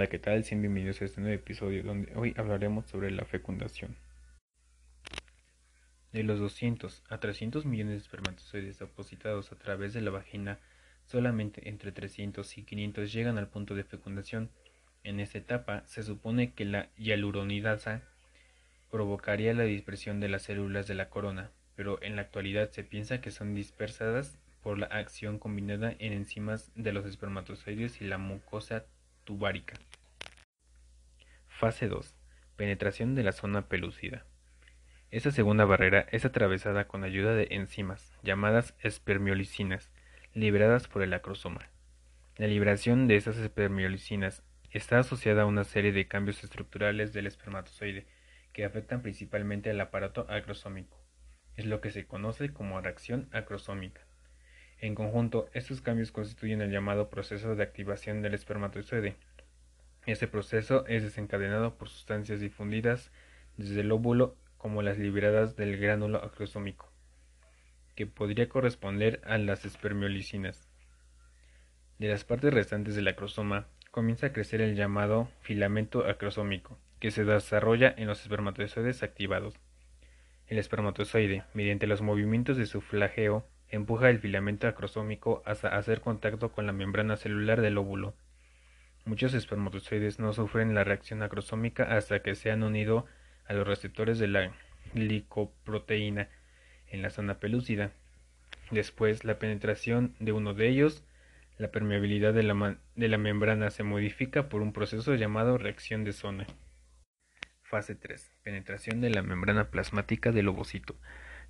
¿qué tal? Bienvenidos a este nuevo episodio donde hoy hablaremos sobre la fecundación. De los 200 a 300 millones de espermatozoides depositados a través de la vagina, solamente entre 300 y 500 llegan al punto de fecundación. En esta etapa se supone que la hialuronidasa provocaría la dispersión de las células de la corona, pero en la actualidad se piensa que son dispersadas por la acción combinada en enzimas de los espermatozoides y la mucosa tubárica. Fase 2. Penetración de la zona pelúcida. Esta segunda barrera es atravesada con ayuda de enzimas, llamadas espermiolicinas, liberadas por el acrosoma. La liberación de estas espermiolicinas está asociada a una serie de cambios estructurales del espermatozoide que afectan principalmente al aparato acrosómico. Es lo que se conoce como reacción acrosómica. En conjunto, estos cambios constituyen el llamado proceso de activación del espermatozoide. Este proceso es desencadenado por sustancias difundidas desde el óvulo como las liberadas del gránulo acrosómico, que podría corresponder a las espermiolicinas. De las partes restantes del acrosoma comienza a crecer el llamado filamento acrosómico, que se desarrolla en los espermatozoides activados. El espermatozoide, mediante los movimientos de su flageo, empuja el filamento acrosómico hasta hacer contacto con la membrana celular del óvulo. Muchos espermatozoides no sufren la reacción acrosómica hasta que se han unido a los receptores de la glicoproteína en la zona pelúcida. Después, la penetración de uno de ellos, la permeabilidad de la, de la membrana se modifica por un proceso llamado reacción de zona. Fase 3. Penetración de la membrana plasmática del ovocito.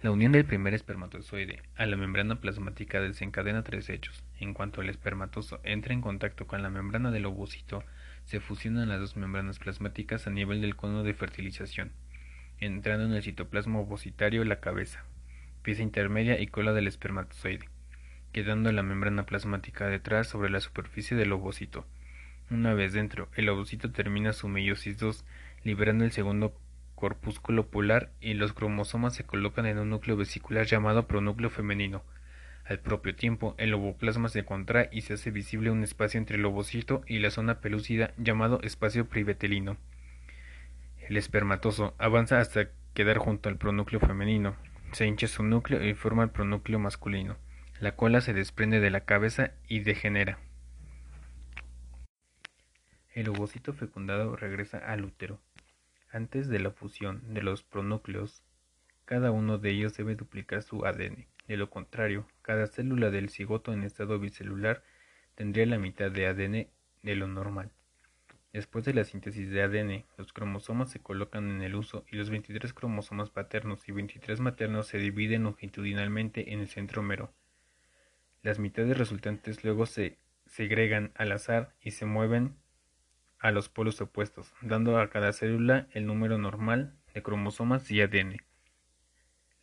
La unión del primer espermatozoide a la membrana plasmática desencadena tres hechos. En cuanto el espermatozo entra en contacto con la membrana del ovocito, se fusionan las dos membranas plasmáticas a nivel del cono de fertilización, entrando en el citoplasma ovocitario la cabeza, pieza intermedia y cola del espermatozoide, quedando la membrana plasmática detrás sobre la superficie del ovocito. Una vez dentro, el ovocito termina su meiosis 2, liberando el segundo corpúsculo polar y los cromosomas se colocan en un núcleo vesicular llamado pronúcleo femenino. Al propio tiempo, el ovoplasma se contrae y se hace visible un espacio entre el ovocito y la zona pelúcida llamado espacio privetelino. El espermatozo avanza hasta quedar junto al pronúcleo femenino. Se hincha su núcleo y forma el pronúcleo masculino. La cola se desprende de la cabeza y degenera. El ovocito fecundado regresa al útero. Antes de la fusión de los pronúcleos, cada uno de ellos debe duplicar su ADN. De lo contrario, cada célula del cigoto en estado bicelular tendría la mitad de ADN de lo normal. Después de la síntesis de ADN, los cromosomas se colocan en el uso y los 23 cromosomas paternos y 23 maternos se dividen longitudinalmente en el centrómero. Las mitades resultantes luego se segregan al azar y se mueven a los polos opuestos, dando a cada célula el número normal de cromosomas y ADN.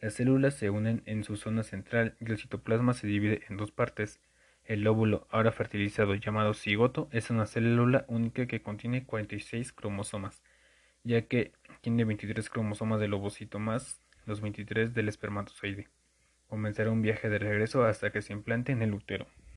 Las células se unen en su zona central y el citoplasma se divide en dos partes. El óvulo, ahora fertilizado llamado cigoto, es una célula única que contiene 46 cromosomas, ya que tiene 23 cromosomas del ovocito más los 23 del espermatozoide. Comenzará un viaje de regreso hasta que se implante en el útero.